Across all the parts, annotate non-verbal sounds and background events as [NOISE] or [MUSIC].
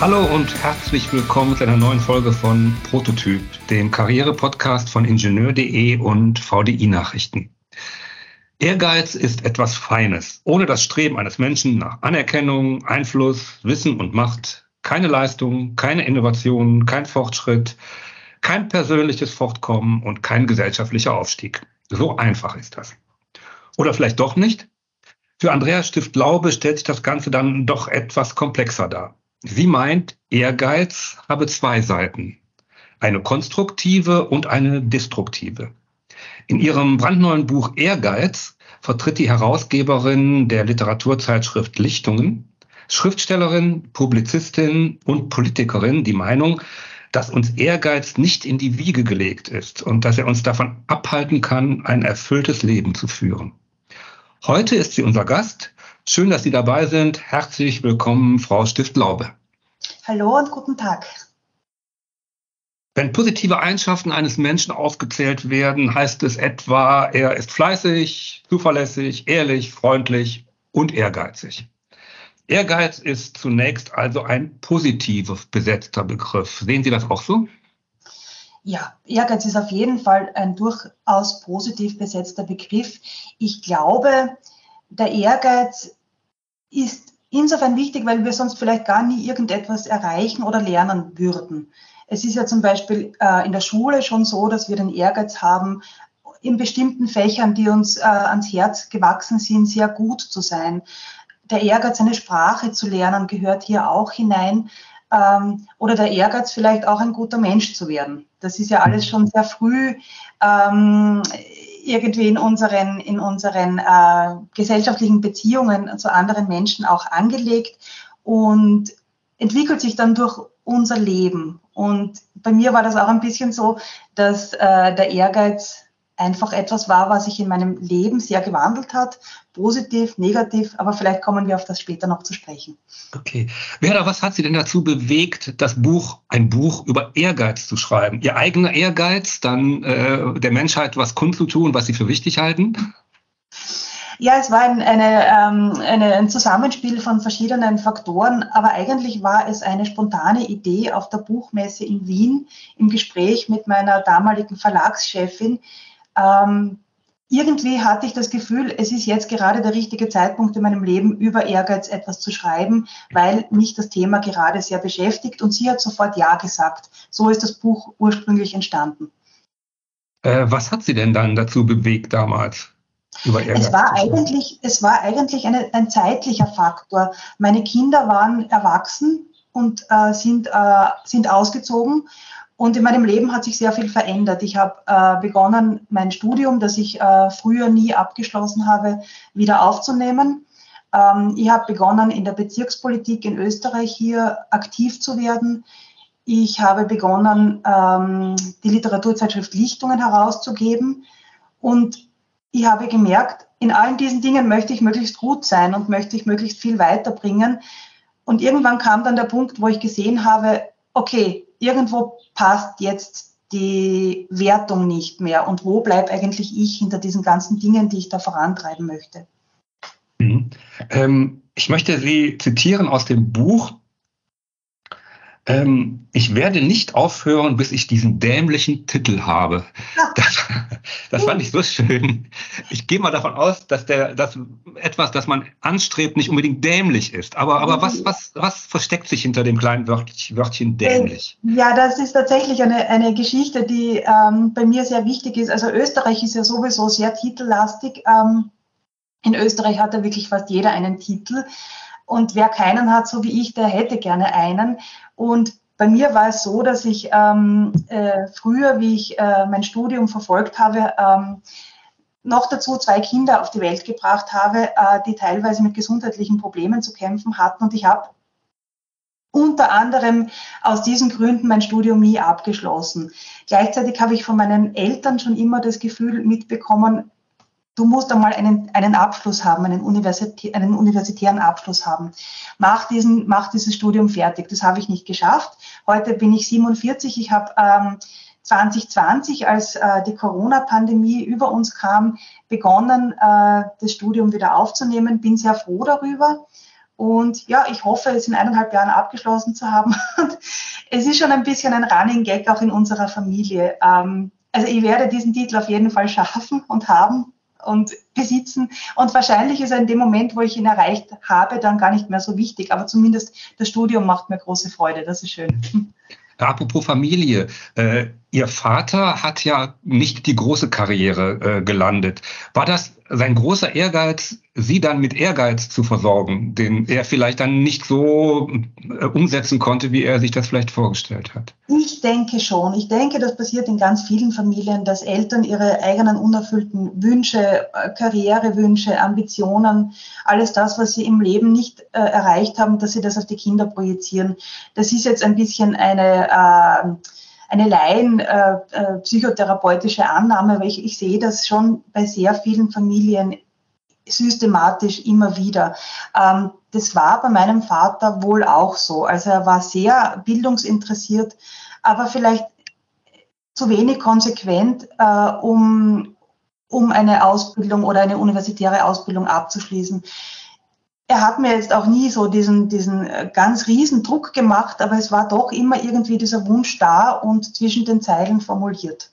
Hallo und herzlich willkommen zu einer neuen Folge von Prototyp, dem Karriere-Podcast von Ingenieur.de und VDI Nachrichten. Ehrgeiz ist etwas Feines. Ohne das Streben eines Menschen nach Anerkennung, Einfluss, Wissen und Macht keine Leistung, keine Innovation, kein Fortschritt, kein persönliches Fortkommen und kein gesellschaftlicher Aufstieg. So einfach ist das. Oder vielleicht doch nicht? Für Andreas Stift-Laube stellt sich das Ganze dann doch etwas komplexer dar. Sie meint, Ehrgeiz habe zwei Seiten. Eine konstruktive und eine destruktive. In ihrem brandneuen Buch Ehrgeiz vertritt die Herausgeberin der Literaturzeitschrift Lichtungen, Schriftstellerin, Publizistin und Politikerin die Meinung, dass uns Ehrgeiz nicht in die Wiege gelegt ist und dass er uns davon abhalten kann, ein erfülltes Leben zu führen. Heute ist sie unser Gast Schön, dass Sie dabei sind. Herzlich willkommen, Frau Stift-Laube. Hallo und guten Tag. Wenn positive Eigenschaften eines Menschen aufgezählt werden, heißt es etwa, er ist fleißig, zuverlässig, ehrlich, freundlich und ehrgeizig. Ehrgeiz ist zunächst also ein positiv besetzter Begriff. Sehen Sie das auch so? Ja, Ehrgeiz ist auf jeden Fall ein durchaus positiv besetzter Begriff. Ich glaube, der Ehrgeiz ist insofern wichtig, weil wir sonst vielleicht gar nie irgendetwas erreichen oder lernen würden. Es ist ja zum Beispiel äh, in der Schule schon so, dass wir den Ehrgeiz haben, in bestimmten Fächern, die uns äh, ans Herz gewachsen sind, sehr gut zu sein. Der Ehrgeiz, eine Sprache zu lernen, gehört hier auch hinein. Ähm, oder der Ehrgeiz, vielleicht auch ein guter Mensch zu werden. Das ist ja alles schon sehr früh ähm, irgendwie in unseren, in unseren äh, gesellschaftlichen Beziehungen zu anderen Menschen auch angelegt und entwickelt sich dann durch unser Leben. Und bei mir war das auch ein bisschen so, dass äh, der Ehrgeiz einfach etwas war, was sich in meinem Leben sehr gewandelt hat. Positiv, negativ, aber vielleicht kommen wir auf das später noch zu sprechen. Okay. Werder, was hat Sie denn dazu bewegt, das Buch, ein Buch über Ehrgeiz zu schreiben? Ihr eigener Ehrgeiz, dann äh, der Menschheit was kundzutun, was Sie für wichtig halten? Ja, es war ein, eine, ähm, eine, ein Zusammenspiel von verschiedenen Faktoren, aber eigentlich war es eine spontane Idee auf der Buchmesse in Wien im Gespräch mit meiner damaligen Verlagschefin, ähm, irgendwie hatte ich das Gefühl, es ist jetzt gerade der richtige Zeitpunkt in meinem Leben, über Ehrgeiz etwas zu schreiben, weil mich das Thema gerade sehr beschäftigt und sie hat sofort Ja gesagt. So ist das Buch ursprünglich entstanden. Äh, was hat sie denn dann dazu bewegt damals? Über Ehrgeiz es war eigentlich, es war eigentlich eine, ein zeitlicher Faktor. Meine Kinder waren erwachsen und äh, sind, äh, sind ausgezogen und in meinem Leben hat sich sehr viel verändert. Ich habe äh, begonnen, mein Studium, das ich äh, früher nie abgeschlossen habe, wieder aufzunehmen. Ähm, ich habe begonnen, in der Bezirkspolitik in Österreich hier aktiv zu werden. Ich habe begonnen, ähm, die Literaturzeitschrift Lichtungen herauszugeben. Und ich habe gemerkt, in allen diesen Dingen möchte ich möglichst gut sein und möchte ich möglichst viel weiterbringen. Und irgendwann kam dann der Punkt, wo ich gesehen habe, okay, irgendwo passt jetzt die Wertung nicht mehr und wo bleibt eigentlich ich hinter diesen ganzen Dingen, die ich da vorantreiben möchte. Mhm. Ähm, ich möchte Sie zitieren aus dem Buch ähm, ich werde nicht aufhören, bis ich diesen dämlichen Titel habe. [LAUGHS] Das, das fand ich so schön. Ich gehe mal davon aus, dass der, dass etwas, das man anstrebt, nicht unbedingt dämlich ist. Aber, aber was, was, was versteckt sich hinter dem kleinen Wörtchen, dämlich? Ja, das ist tatsächlich eine, eine Geschichte, die ähm, bei mir sehr wichtig ist. Also Österreich ist ja sowieso sehr titellastig. Ähm, in Österreich hat ja wirklich fast jeder einen Titel. Und wer keinen hat, so wie ich, der hätte gerne einen. Und bei mir war es so, dass ich ähm, äh, früher, wie ich äh, mein Studium verfolgt habe, ähm, noch dazu zwei Kinder auf die Welt gebracht habe, äh, die teilweise mit gesundheitlichen Problemen zu kämpfen hatten. Und ich habe unter anderem aus diesen Gründen mein Studium nie abgeschlossen. Gleichzeitig habe ich von meinen Eltern schon immer das Gefühl mitbekommen, du musst einmal einen, einen Abschluss haben, einen, Universitä einen universitären Abschluss haben. Mach, diesen, mach dieses Studium fertig. Das habe ich nicht geschafft. Heute bin ich 47. Ich habe ähm, 2020, als äh, die Corona-Pandemie über uns kam, begonnen, äh, das Studium wieder aufzunehmen. Bin sehr froh darüber. Und ja, ich hoffe, es in eineinhalb Jahren abgeschlossen zu haben. [LAUGHS] es ist schon ein bisschen ein Running Gag auch in unserer Familie. Ähm, also ich werde diesen Titel auf jeden Fall schaffen und haben und besitzen. Und wahrscheinlich ist er in dem Moment, wo ich ihn erreicht habe, dann gar nicht mehr so wichtig. Aber zumindest das Studium macht mir große Freude. Das ist schön. Apropos Familie, äh, Ihr Vater hat ja nicht die große Karriere äh, gelandet. War das sein großer Ehrgeiz, Sie dann mit Ehrgeiz zu versorgen, den er vielleicht dann nicht so äh, umsetzen konnte, wie er sich das vielleicht vorgestellt hat? Ich denke schon. Ich denke, das passiert in ganz vielen Familien, dass Eltern ihre eigenen unerfüllten Wünsche, äh, Karrierewünsche, Ambitionen, alles das, was sie im Leben nicht äh, erreicht haben, dass sie das auf die Kinder projizieren. Das ist jetzt ein bisschen eine äh, eine Laien äh, äh, psychotherapeutische Annahme, aber ich, ich sehe das schon bei sehr vielen Familien systematisch immer wieder. Ähm, das war bei meinem Vater wohl auch so. Also er war sehr bildungsinteressiert, aber vielleicht zu wenig konsequent, äh, um, um eine Ausbildung oder eine universitäre Ausbildung abzuschließen er hat mir jetzt auch nie so diesen, diesen äh, ganz riesen Druck gemacht, aber es war doch immer irgendwie dieser Wunsch da und zwischen den Zeilen formuliert.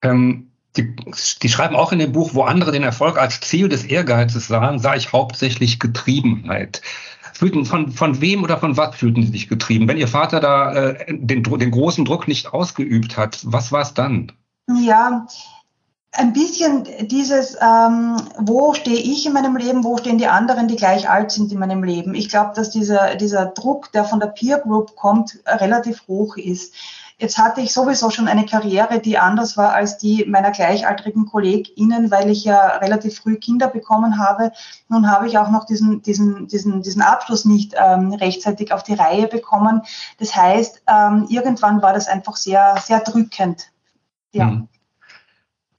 Ähm, die, die, schreiben auch in dem Buch, wo andere den Erfolg als Ziel des Ehrgeizes sahen, sah ich hauptsächlich Getriebenheit. Fühlten, von, von wem oder von was fühlten Sie sich getrieben? Wenn Ihr Vater da äh, den, den großen Druck nicht ausgeübt hat, was war es dann? Ja, ein bisschen dieses, ähm, wo stehe ich in meinem Leben, wo stehen die anderen, die gleich alt sind in meinem Leben. Ich glaube, dass dieser, dieser Druck, der von der Peer Group kommt, relativ hoch ist. Jetzt hatte ich sowieso schon eine Karriere, die anders war als die meiner gleichaltrigen KollegInnen, weil ich ja relativ früh Kinder bekommen habe. Nun habe ich auch noch diesen, diesen, diesen, diesen Abschluss nicht ähm, rechtzeitig auf die Reihe bekommen. Das heißt, ähm, irgendwann war das einfach sehr, sehr drückend. Ja. Mhm.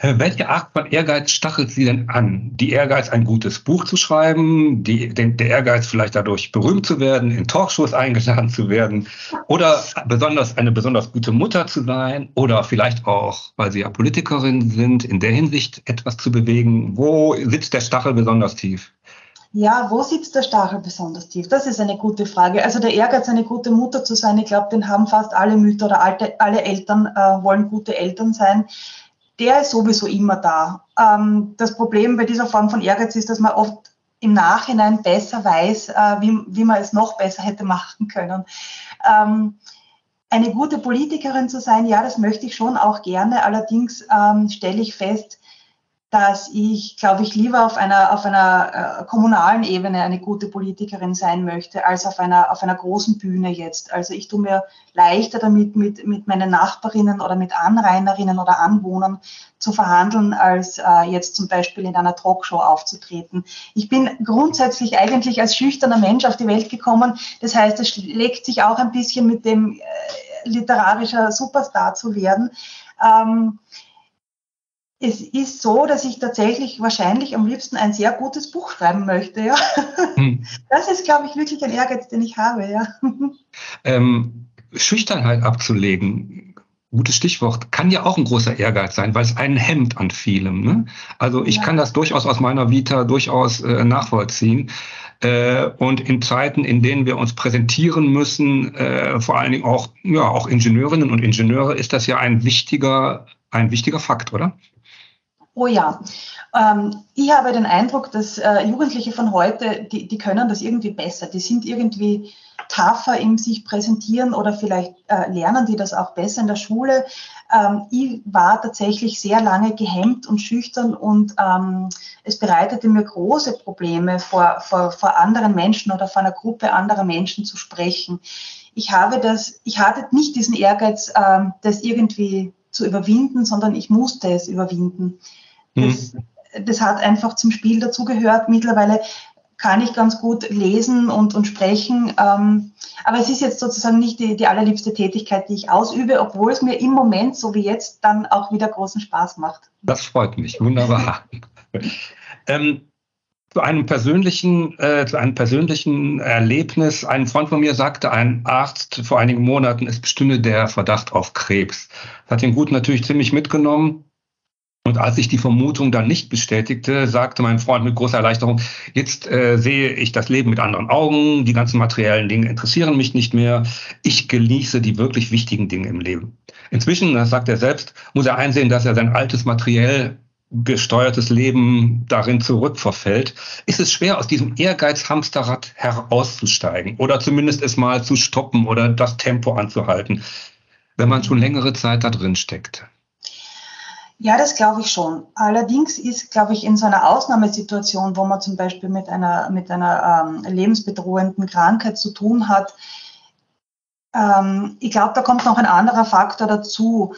Welche Art von Ehrgeiz stachelt Sie denn an? Die Ehrgeiz, ein gutes Buch zu schreiben, die, den, der Ehrgeiz, vielleicht dadurch berühmt zu werden, in Talkshows eingeladen zu werden oder besonders eine besonders gute Mutter zu sein oder vielleicht auch, weil Sie ja Politikerin sind, in der Hinsicht etwas zu bewegen. Wo sitzt der Stachel besonders tief? Ja, wo sitzt der Stachel besonders tief? Das ist eine gute Frage. Also der Ehrgeiz, eine gute Mutter zu sein, ich glaube, den haben fast alle Mütter oder alte, alle Eltern äh, wollen gute Eltern sein der ist sowieso immer da. Ähm, das Problem bei dieser Form von Ehrgeiz ist, dass man oft im Nachhinein besser weiß, äh, wie, wie man es noch besser hätte machen können. Ähm, eine gute Politikerin zu sein, ja, das möchte ich schon auch gerne. Allerdings ähm, stelle ich fest, dass ich, glaube ich, lieber auf einer, auf einer äh, kommunalen Ebene eine gute Politikerin sein möchte, als auf einer, auf einer großen Bühne jetzt. Also ich tue mir leichter damit, mit, mit meinen Nachbarinnen oder mit Anrainerinnen oder Anwohnern zu verhandeln, als äh, jetzt zum Beispiel in einer Talkshow aufzutreten. Ich bin grundsätzlich eigentlich als schüchterner Mensch auf die Welt gekommen. Das heißt, es schlägt sich auch ein bisschen mit dem äh, literarischer Superstar zu werden. Ähm, es ist so, dass ich tatsächlich wahrscheinlich am liebsten ein sehr gutes Buch schreiben möchte. Ja. Hm. Das ist, glaube ich, wirklich ein Ehrgeiz, den ich habe. Ja. Ähm, Schüchternheit abzulegen, gutes Stichwort, kann ja auch ein großer Ehrgeiz sein, weil es einen hemmt an vielem. Ne? Also ich ja. kann das durchaus aus meiner Vita durchaus äh, nachvollziehen. Äh, und in Zeiten, in denen wir uns präsentieren müssen, äh, vor allen Dingen auch, ja, auch Ingenieurinnen und Ingenieure, ist das ja ein wichtiger, ein wichtiger Fakt, oder? Oh ja. Ähm, ich habe den Eindruck, dass äh, Jugendliche von heute, die, die können das irgendwie besser. Die sind irgendwie tougher im sich präsentieren oder vielleicht äh, lernen die das auch besser in der Schule. Ähm, ich war tatsächlich sehr lange gehemmt und schüchtern und ähm, es bereitete mir große Probleme, vor, vor, vor anderen Menschen oder vor einer Gruppe anderer Menschen zu sprechen. Ich habe das, ich hatte nicht diesen Ehrgeiz, ähm, das irgendwie zu überwinden, sondern ich musste es überwinden. Das, mhm. das hat einfach zum Spiel dazugehört. Mittlerweile kann ich ganz gut lesen und, und sprechen. Ähm, aber es ist jetzt sozusagen nicht die, die allerliebste Tätigkeit, die ich ausübe, obwohl es mir im Moment, so wie jetzt, dann auch wieder großen Spaß macht. Das freut mich. Wunderbar. [LAUGHS] ähm, zu einem persönlichen, äh, zu einem persönlichen Erlebnis. Ein Freund von mir sagte, ein Arzt vor einigen Monaten, es bestünde der Verdacht auf Krebs. Das hat ihn gut natürlich ziemlich mitgenommen. Und als sich die Vermutung dann nicht bestätigte, sagte mein Freund mit großer Erleichterung, jetzt äh, sehe ich das Leben mit anderen Augen, die ganzen materiellen Dinge interessieren mich nicht mehr, ich genieße die wirklich wichtigen Dinge im Leben. Inzwischen, das sagt er selbst, muss er einsehen, dass er sein altes materiell gesteuertes Leben darin zurückverfällt, ist es schwer, aus diesem Ehrgeiz-Hamsterrad herauszusteigen oder zumindest es mal zu stoppen oder das Tempo anzuhalten, wenn man schon längere Zeit da drin steckt. Ja, das glaube ich schon. Allerdings ist, glaube ich, in so einer Ausnahmesituation, wo man zum Beispiel mit einer, mit einer ähm, lebensbedrohenden Krankheit zu tun hat, ähm, ich glaube, da kommt noch ein anderer Faktor dazu.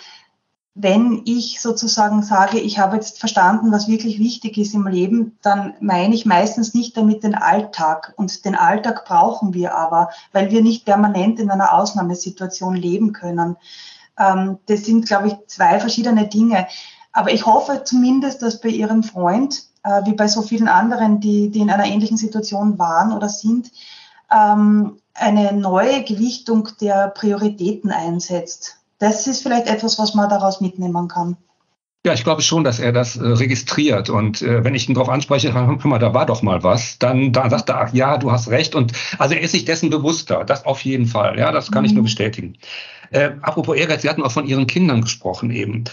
Wenn ich sozusagen sage, ich habe jetzt verstanden, was wirklich wichtig ist im Leben, dann meine ich meistens nicht damit den Alltag. Und den Alltag brauchen wir aber, weil wir nicht permanent in einer Ausnahmesituation leben können. Ähm, das sind, glaube ich, zwei verschiedene Dinge. Aber ich hoffe zumindest, dass bei Ihrem Freund, äh, wie bei so vielen anderen, die, die in einer ähnlichen Situation waren oder sind, ähm, eine neue Gewichtung der Prioritäten einsetzt. Das ist vielleicht etwas, was man daraus mitnehmen kann. Ja, ich glaube schon, dass er das äh, registriert. Und äh, wenn ich ihn darauf anspreche, hör mal, da war doch mal was, dann, dann sagt er, ach ja, du hast recht. Und also er ist sich dessen bewusster. Das auf jeden Fall. Ja, das kann mhm. ich nur bestätigen. Äh, apropos Ehrgeiz, Sie hatten auch von Ihren Kindern gesprochen eben.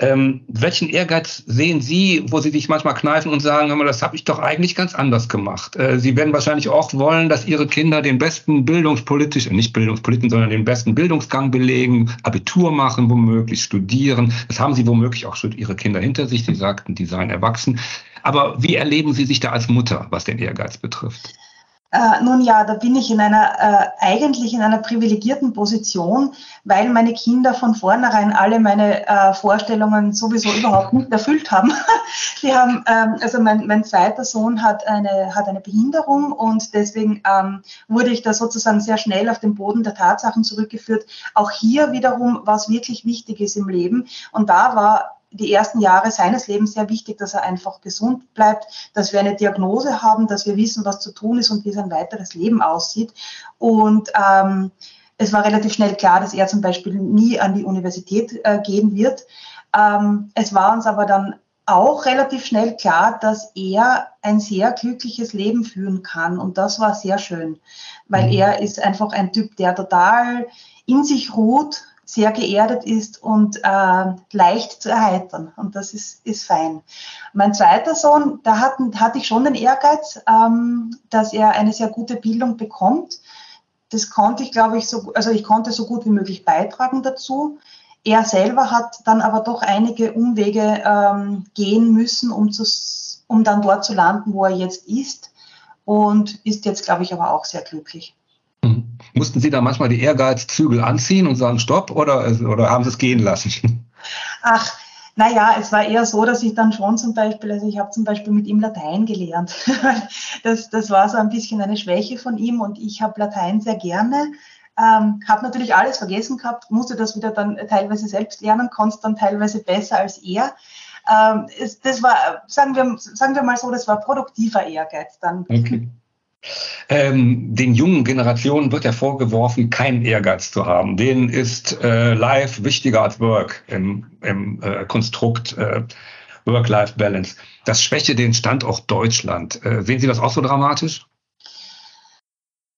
Ähm, welchen Ehrgeiz sehen Sie, wo Sie sich manchmal kneifen und sagen, das habe ich doch eigentlich ganz anders gemacht? Äh, Sie werden wahrscheinlich auch wollen, dass Ihre Kinder den besten bildungspolitischen, nicht bildungspolitischen, sondern den besten Bildungsgang belegen, Abitur machen, womöglich studieren. Das haben Sie womöglich auch schon Ihre Kinder hinter sich. Sie sagten, die seien erwachsen. Aber wie erleben Sie sich da als Mutter, was den Ehrgeiz betrifft? Äh, nun ja, da bin ich in einer äh, eigentlich in einer privilegierten Position, weil meine Kinder von vornherein alle meine äh, Vorstellungen sowieso überhaupt nicht erfüllt haben. [LAUGHS] Die haben ähm, also mein, mein zweiter Sohn hat eine hat eine Behinderung und deswegen ähm, wurde ich da sozusagen sehr schnell auf den Boden der Tatsachen zurückgeführt. Auch hier wiederum, was wirklich wichtig ist im Leben und da war die ersten Jahre seines Lebens sehr wichtig, dass er einfach gesund bleibt, dass wir eine Diagnose haben, dass wir wissen, was zu tun ist und wie sein weiteres Leben aussieht. Und ähm, es war relativ schnell klar, dass er zum Beispiel nie an die Universität äh, gehen wird. Ähm, es war uns aber dann auch relativ schnell klar, dass er ein sehr glückliches Leben führen kann. Und das war sehr schön, weil mhm. er ist einfach ein Typ, der total in sich ruht, sehr geerdet ist und äh, leicht zu erheitern. Und das ist, ist fein. Mein zweiter Sohn, da hatten, hatte ich schon den Ehrgeiz, ähm, dass er eine sehr gute Bildung bekommt. Das konnte ich, glaube ich, so, also ich konnte so gut wie möglich beitragen dazu. Er selber hat dann aber doch einige Umwege ähm, gehen müssen, um, zu, um dann dort zu landen, wo er jetzt ist. Und ist jetzt, glaube ich, aber auch sehr glücklich. Mussten Sie da manchmal die Ehrgeizzügel anziehen und sagen Stopp oder, oder haben Sie es gehen lassen? Ach, naja, es war eher so, dass ich dann schon zum Beispiel, also ich habe zum Beispiel mit ihm Latein gelernt. [LAUGHS] das, das war so ein bisschen eine Schwäche von ihm und ich habe Latein sehr gerne. Ähm, habe natürlich alles vergessen gehabt, musste das wieder dann teilweise selbst lernen, konnte dann teilweise besser als er. Ähm, es, das war, sagen wir, sagen wir mal so, das war produktiver Ehrgeiz dann. Okay. Ähm, den jungen Generationen wird ja vorgeworfen, keinen Ehrgeiz zu haben. Denen ist äh, Life wichtiger als Work im, im äh, Konstrukt äh, Work-Life-Balance. Das schwäche den Standort Deutschland. Äh, sehen Sie das auch so dramatisch?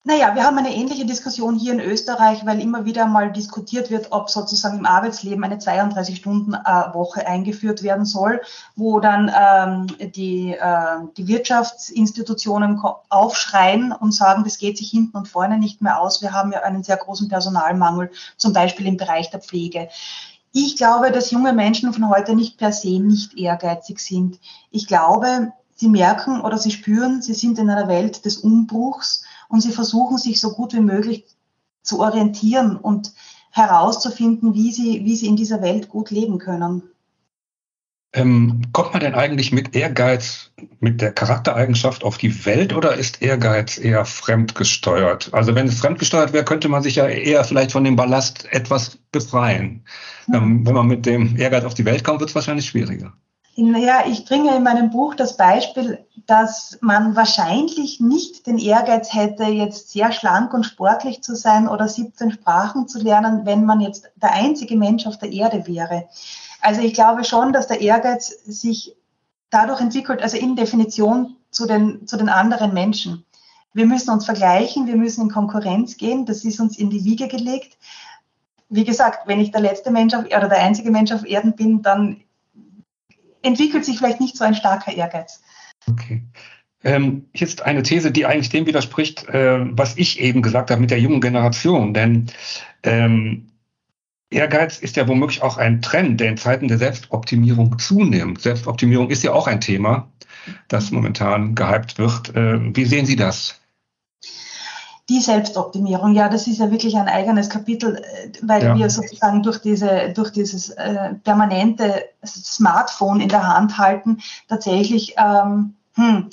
Naja, wir haben eine ähnliche Diskussion hier in Österreich, weil immer wieder mal diskutiert wird, ob sozusagen im Arbeitsleben eine 32-Stunden-Woche eingeführt werden soll, wo dann ähm, die, äh, die Wirtschaftsinstitutionen aufschreien und sagen, das geht sich hinten und vorne nicht mehr aus. Wir haben ja einen sehr großen Personalmangel, zum Beispiel im Bereich der Pflege. Ich glaube, dass junge Menschen von heute nicht per se nicht ehrgeizig sind. Ich glaube, sie merken oder sie spüren, sie sind in einer Welt des Umbruchs und sie versuchen sich so gut wie möglich zu orientieren und herauszufinden, wie sie, wie sie in dieser Welt gut leben können. Ähm, kommt man denn eigentlich mit Ehrgeiz, mit der Charaktereigenschaft auf die Welt oder ist Ehrgeiz eher fremdgesteuert? Also wenn es fremdgesteuert wäre, könnte man sich ja eher vielleicht von dem Ballast etwas befreien. Ähm, wenn man mit dem Ehrgeiz auf die Welt kommt, wird es wahrscheinlich schwieriger. Naja, ich bringe in meinem Buch das Beispiel, dass man wahrscheinlich nicht den Ehrgeiz hätte, jetzt sehr schlank und sportlich zu sein oder 17 Sprachen zu lernen, wenn man jetzt der einzige Mensch auf der Erde wäre. Also ich glaube schon, dass der Ehrgeiz sich dadurch entwickelt, also in Definition zu den, zu den anderen Menschen. Wir müssen uns vergleichen, wir müssen in Konkurrenz gehen, das ist uns in die Wiege gelegt. Wie gesagt, wenn ich der letzte Mensch auf, oder der einzige Mensch auf Erden bin, dann entwickelt sich vielleicht nicht so ein starker Ehrgeiz. Okay. Ähm, ist eine These, die eigentlich dem widerspricht, äh, was ich eben gesagt habe mit der jungen Generation. Denn ähm, Ehrgeiz ist ja womöglich auch ein Trend, der in Zeiten der Selbstoptimierung zunimmt. Selbstoptimierung ist ja auch ein Thema, das momentan gehypt wird. Äh, wie sehen Sie das? Die Selbstoptimierung, ja, das ist ja wirklich ein eigenes Kapitel, äh, weil ja. wir sozusagen durch, diese, durch dieses äh, permanente Smartphone in der Hand halten, tatsächlich ähm, hm,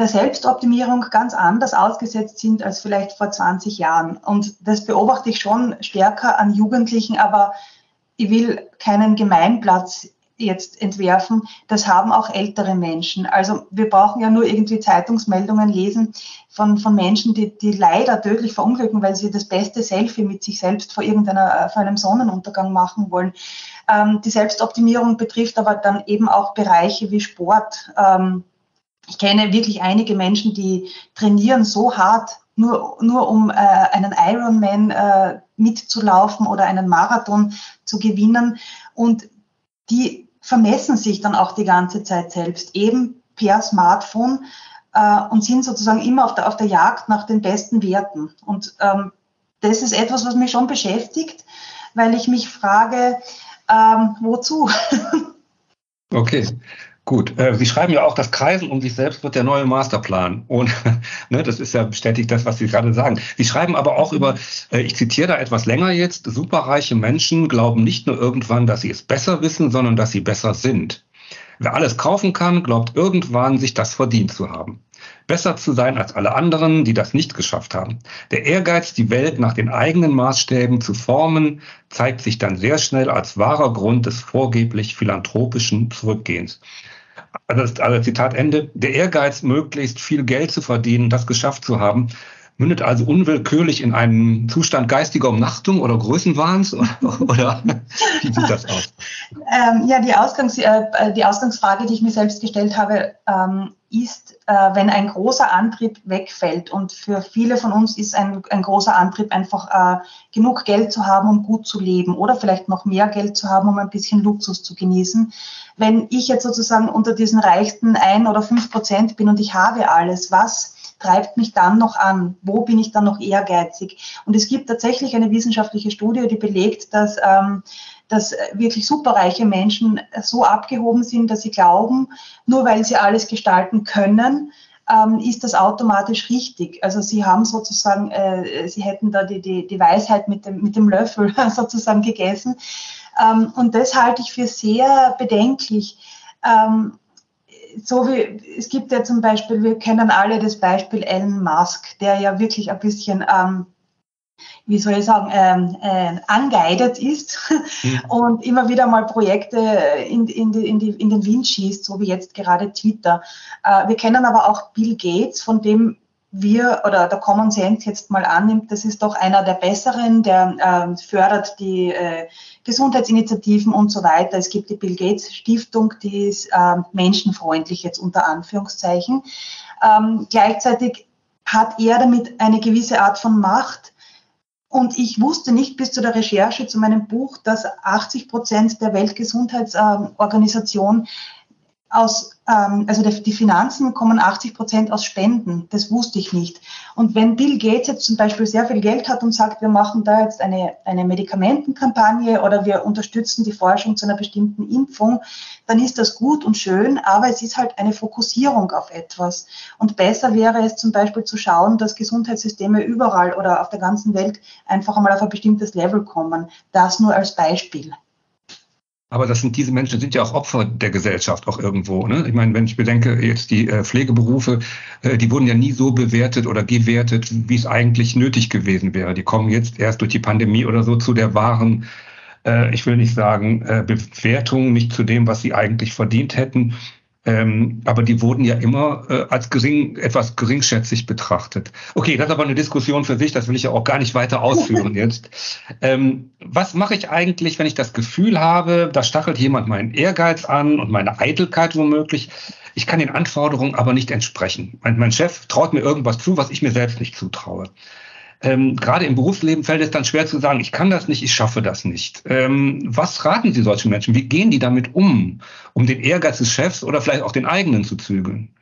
der Selbstoptimierung ganz anders ausgesetzt sind als vielleicht vor 20 Jahren. Und das beobachte ich schon stärker an Jugendlichen, aber ich will keinen Gemeinplatz jetzt entwerfen. Das haben auch ältere Menschen. Also wir brauchen ja nur irgendwie Zeitungsmeldungen lesen von, von Menschen, die, die leider tödlich verunglücken, weil sie das beste Selfie mit sich selbst vor irgendeiner, vor einem Sonnenuntergang machen wollen. Ähm, die Selbstoptimierung betrifft aber dann eben auch Bereiche wie Sport. Ähm, ich kenne wirklich einige Menschen, die trainieren so hart, nur, nur um äh, einen Ironman äh, mitzulaufen oder einen Marathon zu gewinnen. Und die vermessen sich dann auch die ganze Zeit selbst, eben per Smartphone äh, und sind sozusagen immer auf der, auf der Jagd nach den besten Werten. Und ähm, das ist etwas, was mich schon beschäftigt, weil ich mich frage, ähm, wozu? [LAUGHS] Okay. Gut, äh, Sie schreiben ja auch, das Kreisen um sich selbst wird der neue Masterplan. Und [LAUGHS] ne, das ist ja bestätigt das, was Sie gerade sagen. Sie schreiben aber auch über, äh, ich zitiere da etwas länger jetzt, superreiche Menschen glauben nicht nur irgendwann, dass sie es besser wissen, sondern dass sie besser sind. Wer alles kaufen kann, glaubt irgendwann, sich das verdient zu haben. Besser zu sein als alle anderen, die das nicht geschafft haben. Der Ehrgeiz, die Welt nach den eigenen Maßstäben zu formen, zeigt sich dann sehr schnell als wahrer Grund des vorgeblich philanthropischen Zurückgehens. Also, also Zitat Ende, der Ehrgeiz, möglichst viel Geld zu verdienen, das geschafft zu haben, mündet also unwillkürlich in einen Zustand geistiger Umnachtung oder Größenwahns [LAUGHS] oder, wie sieht das aus? Ähm, ja, die, Ausgangs-, äh, die Ausgangsfrage, die ich mir selbst gestellt habe, ähm, ist, äh, wenn ein großer Antrieb wegfällt und für viele von uns ist ein, ein großer Antrieb einfach äh, genug Geld zu haben, um gut zu leben oder vielleicht noch mehr Geld zu haben, um ein bisschen Luxus zu genießen. Wenn ich jetzt sozusagen unter diesen reichsten ein oder fünf Prozent bin und ich habe alles, was treibt mich dann noch an? Wo bin ich dann noch ehrgeizig? Und es gibt tatsächlich eine wissenschaftliche Studie, die belegt, dass, ähm, dass wirklich superreiche Menschen so abgehoben sind, dass sie glauben, nur weil sie alles gestalten können, ähm, ist das automatisch richtig. Also sie haben sozusagen, äh, sie hätten da die, die, die Weisheit mit dem, mit dem Löffel [LAUGHS] sozusagen gegessen. Ähm, und das halte ich für sehr bedenklich. Ähm, so wie es gibt ja zum Beispiel, wir kennen alle das Beispiel Elon Musk, der ja wirklich ein bisschen, ähm, wie soll ich sagen, ähm, äh, angeeidet ist mhm. [LAUGHS] und immer wieder mal Projekte in, in, die, in, die, in den Wind schießt, so wie jetzt gerade Twitter. Äh, wir kennen aber auch Bill Gates, von dem wir oder der Common Sense jetzt mal annimmt, das ist doch einer der besseren, der äh, fördert die äh, Gesundheitsinitiativen und so weiter. Es gibt die Bill Gates Stiftung, die ist äh, menschenfreundlich jetzt unter Anführungszeichen. Ähm, gleichzeitig hat er damit eine gewisse Art von Macht. Und ich wusste nicht bis zu der Recherche zu meinem Buch, dass 80 Prozent der Weltgesundheitsorganisation aus, also die Finanzen kommen 80 Prozent aus Spenden. Das wusste ich nicht. Und wenn Bill Gates jetzt zum Beispiel sehr viel Geld hat und sagt, wir machen da jetzt eine, eine Medikamentenkampagne oder wir unterstützen die Forschung zu einer bestimmten Impfung, dann ist das gut und schön, aber es ist halt eine Fokussierung auf etwas. Und besser wäre es zum Beispiel zu schauen, dass Gesundheitssysteme überall oder auf der ganzen Welt einfach einmal auf ein bestimmtes Level kommen. Das nur als Beispiel. Aber das sind diese Menschen sind ja auch Opfer der Gesellschaft auch irgendwo. Ne? Ich meine, wenn ich bedenke, jetzt die äh, Pflegeberufe, äh, die wurden ja nie so bewertet oder gewertet, wie es eigentlich nötig gewesen wäre. Die kommen jetzt erst durch die Pandemie oder so zu der wahren, äh, ich will nicht sagen, äh, Bewertung, nicht zu dem, was sie eigentlich verdient hätten. Ähm, aber die wurden ja immer äh, als gering, etwas geringschätzig betrachtet. Okay, das ist aber eine Diskussion für sich, das will ich ja auch gar nicht weiter ausführen [LAUGHS] jetzt. Ähm, was mache ich eigentlich, wenn ich das Gefühl habe, da stachelt jemand meinen Ehrgeiz an und meine Eitelkeit womöglich? Ich kann den Anforderungen aber nicht entsprechen. Mein, mein Chef traut mir irgendwas zu, was ich mir selbst nicht zutraue. Ähm, gerade im Berufsleben fällt es dann schwer zu sagen, ich kann das nicht, ich schaffe das nicht. Ähm, was raten Sie solchen Menschen? Wie gehen die damit um, um den Ehrgeiz des Chefs oder vielleicht auch den eigenen zu zügeln?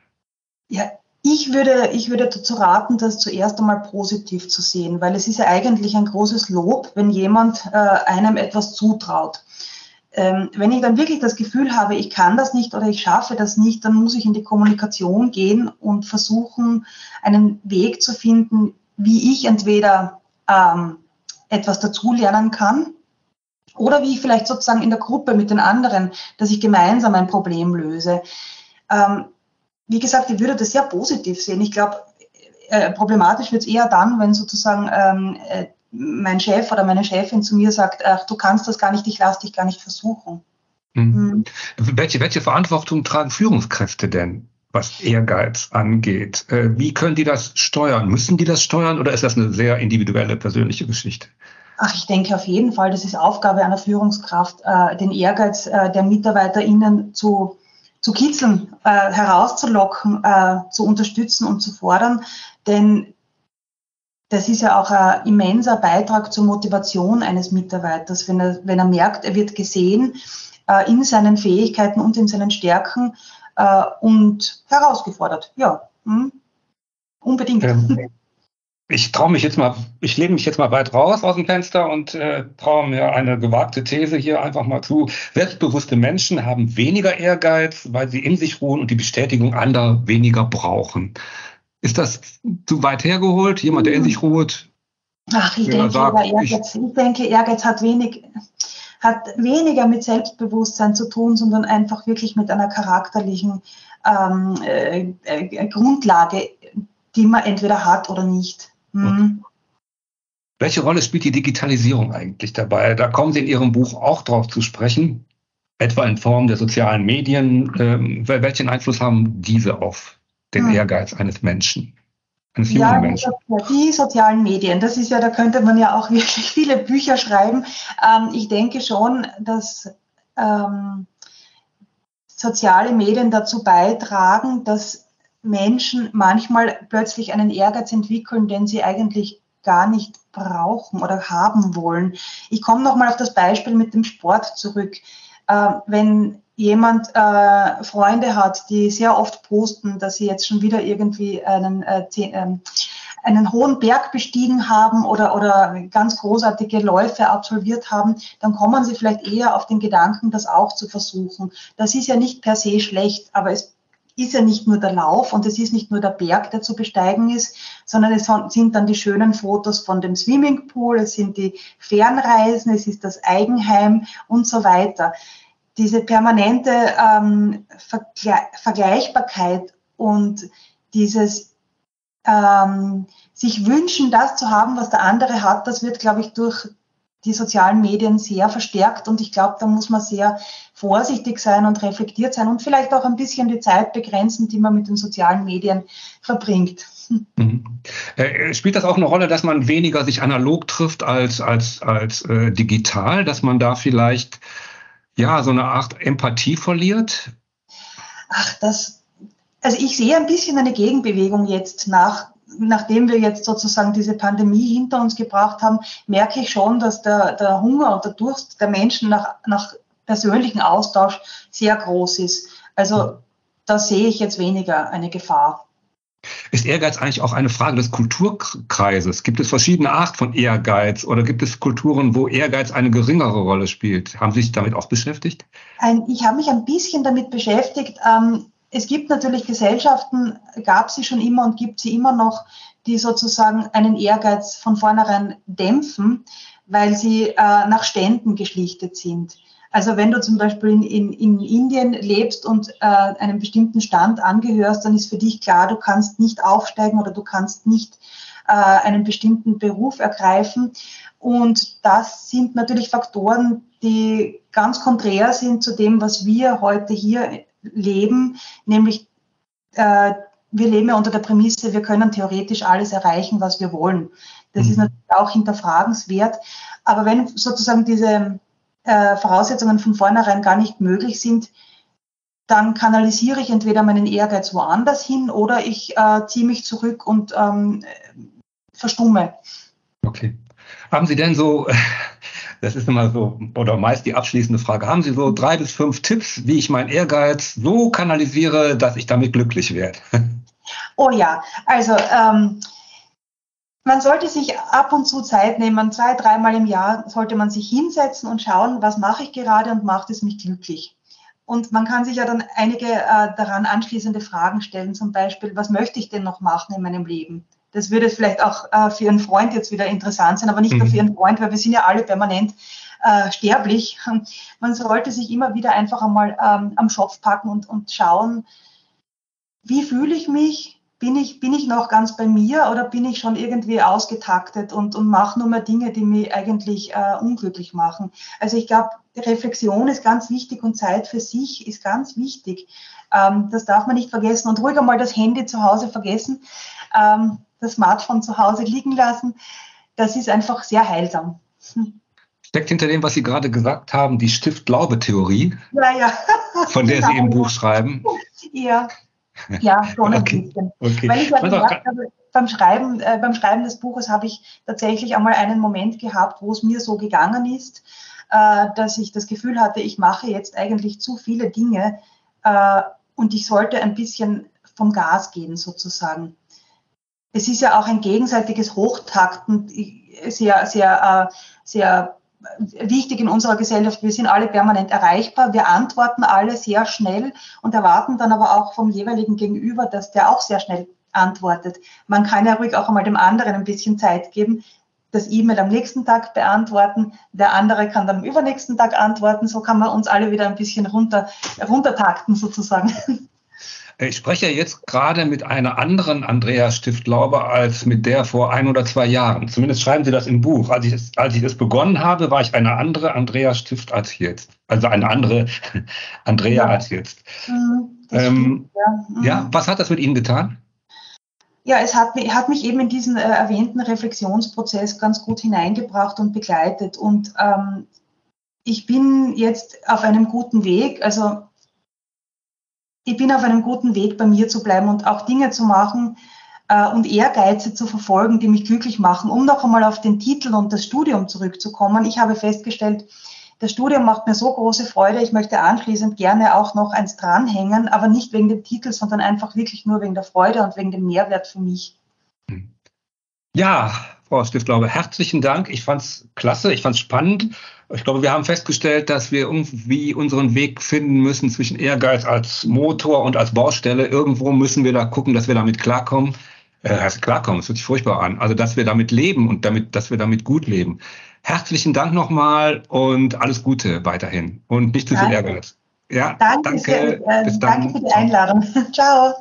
Ja, ich würde, ich würde dazu raten, das zuerst einmal positiv zu sehen, weil es ist ja eigentlich ein großes Lob, wenn jemand äh, einem etwas zutraut. Ähm, wenn ich dann wirklich das Gefühl habe, ich kann das nicht oder ich schaffe das nicht, dann muss ich in die Kommunikation gehen und versuchen, einen Weg zu finden, wie ich entweder ähm, etwas dazulernen kann oder wie ich vielleicht sozusagen in der Gruppe mit den anderen, dass ich gemeinsam ein Problem löse. Ähm, wie gesagt, ich würde das sehr positiv sehen. Ich glaube, äh, problematisch wird es eher dann, wenn sozusagen ähm, äh, mein Chef oder meine Chefin zu mir sagt, ach, du kannst das gar nicht, ich lasse dich gar nicht versuchen. Mhm. Mhm. Welche, welche Verantwortung tragen Führungskräfte denn was Ehrgeiz angeht. Äh, wie können die das steuern? Müssen die das steuern oder ist das eine sehr individuelle, persönliche Geschichte? Ach, ich denke auf jeden Fall, das ist Aufgabe einer Führungskraft, äh, den Ehrgeiz äh, der MitarbeiterInnen zu, zu kitzeln, herauszulocken, zu unterstützen und zu fordern. Denn das ist ja auch ein immenser Beitrag zur Motivation eines Mitarbeiters, wenn er, wenn er merkt, er wird gesehen in seinen Fähigkeiten und in seinen Stärken äh, und herausgefordert. Ja, hm. unbedingt. Ähm, ich traue mich jetzt mal, ich lehne mich jetzt mal weit raus aus dem Fenster und äh, traue mir eine gewagte These hier einfach mal zu. Selbstbewusste Menschen haben weniger Ehrgeiz, weil sie in sich ruhen und die Bestätigung anderer weniger brauchen. Ist das zu weit hergeholt? Jemand, der in sich ruht? Ach, ich denke, sagt, Ehrgeiz, ich, ich denke, Ehrgeiz hat wenig, hat weniger mit Selbstbewusstsein zu tun, sondern einfach wirklich mit einer charakterlichen ähm, äh, äh, Grundlage, die man entweder hat oder nicht. Hm. Welche Rolle spielt die Digitalisierung eigentlich dabei? Da kommen Sie in Ihrem Buch auch drauf zu sprechen, etwa in Form der sozialen Medien. Ähm, welchen Einfluss haben diese auf den hm. Ehrgeiz eines Menschen? Eines jungen ja, Menschen. Die sozialen Medien, das ist ja, da könnte man ja auch [LAUGHS] wirklich viele Bücher schreiben. Ähm, ich denke schon, dass ähm, soziale Medien dazu beitragen, dass Menschen manchmal plötzlich einen Ehrgeiz entwickeln, den sie eigentlich gar nicht brauchen oder haben wollen. Ich komme nochmal auf das Beispiel mit dem Sport zurück. Äh, wenn jemand äh, Freunde hat, die sehr oft posten, dass sie jetzt schon wieder irgendwie einen, äh, äh, einen hohen Berg bestiegen haben oder, oder ganz großartige Läufe absolviert haben, dann kommen sie vielleicht eher auf den Gedanken, das auch zu versuchen. Das ist ja nicht per se schlecht, aber es ist ja nicht nur der Lauf und es ist nicht nur der Berg, der zu besteigen ist, sondern es sind dann die schönen Fotos von dem Swimmingpool, es sind die Fernreisen, es ist das Eigenheim und so weiter diese permanente ähm, Vergle Vergleichbarkeit und dieses ähm, sich wünschen, das zu haben, was der andere hat, das wird, glaube ich, durch die sozialen Medien sehr verstärkt und ich glaube, da muss man sehr vorsichtig sein und reflektiert sein und vielleicht auch ein bisschen die Zeit begrenzen, die man mit den sozialen Medien verbringt. Mhm. Äh, spielt das auch eine Rolle, dass man weniger sich analog trifft als, als, als äh, digital, dass man da vielleicht ja, so eine Art Empathie verliert? Ach, das, also ich sehe ein bisschen eine Gegenbewegung jetzt nach, nachdem wir jetzt sozusagen diese Pandemie hinter uns gebracht haben, merke ich schon, dass der, der Hunger und der Durst der Menschen nach, nach persönlichen Austausch sehr groß ist. Also da sehe ich jetzt weniger eine Gefahr. Ist Ehrgeiz eigentlich auch eine Frage des Kulturkreises? Gibt es verschiedene Arten von Ehrgeiz oder gibt es Kulturen, wo Ehrgeiz eine geringere Rolle spielt? Haben Sie sich damit auch beschäftigt? Ich habe mich ein bisschen damit beschäftigt. Ähm, es gibt natürlich Gesellschaften, gab sie schon immer und gibt sie immer noch, die sozusagen einen Ehrgeiz von vornherein dämpfen, weil sie äh, nach Ständen geschlichtet sind. Also wenn du zum Beispiel in, in, in Indien lebst und äh, einem bestimmten Stand angehörst, dann ist für dich klar, du kannst nicht aufsteigen oder du kannst nicht äh, einen bestimmten Beruf ergreifen. Und das sind natürlich Faktoren, die ganz konträr sind zu dem, was wir heute hier leben, nämlich äh, wir leben ja unter der Prämisse, wir können theoretisch alles erreichen, was wir wollen. Das mhm. ist natürlich auch hinterfragenswert. Aber wenn sozusagen diese äh, Voraussetzungen von vornherein gar nicht möglich sind, dann kanalisiere ich entweder meinen Ehrgeiz woanders hin oder ich äh, ziehe mich zurück und ähm, verstumme. Okay. Haben Sie denn so, [LAUGHS] das ist immer so, oder meist die abschließende Frage, haben Sie so drei bis fünf Tipps, wie ich meinen Ehrgeiz so kanalisiere, dass ich damit glücklich werde? [LAUGHS] Oh ja, also ähm, man sollte sich ab und zu Zeit nehmen, zwei, dreimal im Jahr sollte man sich hinsetzen und schauen, was mache ich gerade und macht es mich glücklich. Und man kann sich ja dann einige äh, daran anschließende Fragen stellen, zum Beispiel, was möchte ich denn noch machen in meinem Leben? Das würde vielleicht auch äh, für einen Freund jetzt wieder interessant sein, aber nicht mhm. nur für einen Freund, weil wir sind ja alle permanent äh, sterblich. [LAUGHS] Man sollte sich immer wieder einfach einmal ähm, am Schopf packen und, und schauen, wie fühle ich mich? Bin ich, bin ich noch ganz bei mir oder bin ich schon irgendwie ausgetaktet und, und mache nur mehr Dinge, die mich eigentlich äh, unglücklich machen? Also ich glaube, Reflexion ist ganz wichtig und Zeit für sich ist ganz wichtig. Ähm, das darf man nicht vergessen und ruhig einmal das Handy zu Hause vergessen, ähm, das Smartphone zu Hause liegen lassen. Das ist einfach sehr heilsam. Hm. Steckt hinter dem, was Sie gerade gesagt haben, die Stift-Glaube-Theorie, ja, ja. von der [LAUGHS] Sie im Buch schreiben. Ja, ja, schon ein okay. bisschen. Okay. Weil ich ja gemerkt habe, beim Schreiben, äh, beim Schreiben des Buches habe ich tatsächlich einmal einen Moment gehabt, wo es mir so gegangen ist, äh, dass ich das Gefühl hatte, ich mache jetzt eigentlich zu viele Dinge äh, und ich sollte ein bisschen vom Gas gehen sozusagen. Es ist ja auch ein gegenseitiges Hochtakten, sehr, sehr, äh, sehr wichtig in unserer Gesellschaft. Wir sind alle permanent erreichbar. Wir antworten alle sehr schnell und erwarten dann aber auch vom jeweiligen Gegenüber, dass der auch sehr schnell antwortet. Man kann ja ruhig auch einmal dem anderen ein bisschen Zeit geben, das E-Mail am nächsten Tag beantworten, der andere kann dann am übernächsten Tag antworten. So kann man uns alle wieder ein bisschen runter, runtertakten sozusagen. [LAUGHS] Ich spreche jetzt gerade mit einer anderen Andrea Stift-Laube als mit der vor ein oder zwei Jahren. Zumindest schreiben Sie das im Buch. Als ich, es, als ich es begonnen habe, war ich eine andere Andrea Stift als jetzt. Also eine andere [LAUGHS] Andrea ja. als jetzt. Mhm, ähm, ja. Mhm. ja, was hat das mit Ihnen getan? Ja, es hat, hat mich eben in diesen äh, erwähnten Reflexionsprozess ganz gut hineingebracht und begleitet. Und ähm, ich bin jetzt auf einem guten Weg. Also ich bin auf einem guten Weg, bei mir zu bleiben und auch Dinge zu machen äh, und Ehrgeize zu verfolgen, die mich glücklich machen. Um noch einmal auf den Titel und das Studium zurückzukommen. Ich habe festgestellt, das Studium macht mir so große Freude. Ich möchte anschließend gerne auch noch eins dranhängen, aber nicht wegen dem Titel, sondern einfach wirklich nur wegen der Freude und wegen dem Mehrwert für mich. Ja, Frau Stiftlaube, herzlichen Dank. Ich fand es klasse, ich fand es spannend. Ich glaube, wir haben festgestellt, dass wir irgendwie unseren Weg finden müssen zwischen Ehrgeiz als Motor und als Baustelle. Irgendwo müssen wir da gucken, dass wir damit klarkommen. Äh, heißt klarkommen, das hört sich furchtbar an. Also, dass wir damit leben und damit, dass wir damit gut leben. Herzlichen Dank nochmal und alles Gute weiterhin und nicht zu viel Ehrgeiz. Ja, danke. Danke, für, äh, danke für die Einladung. [LAUGHS] Ciao.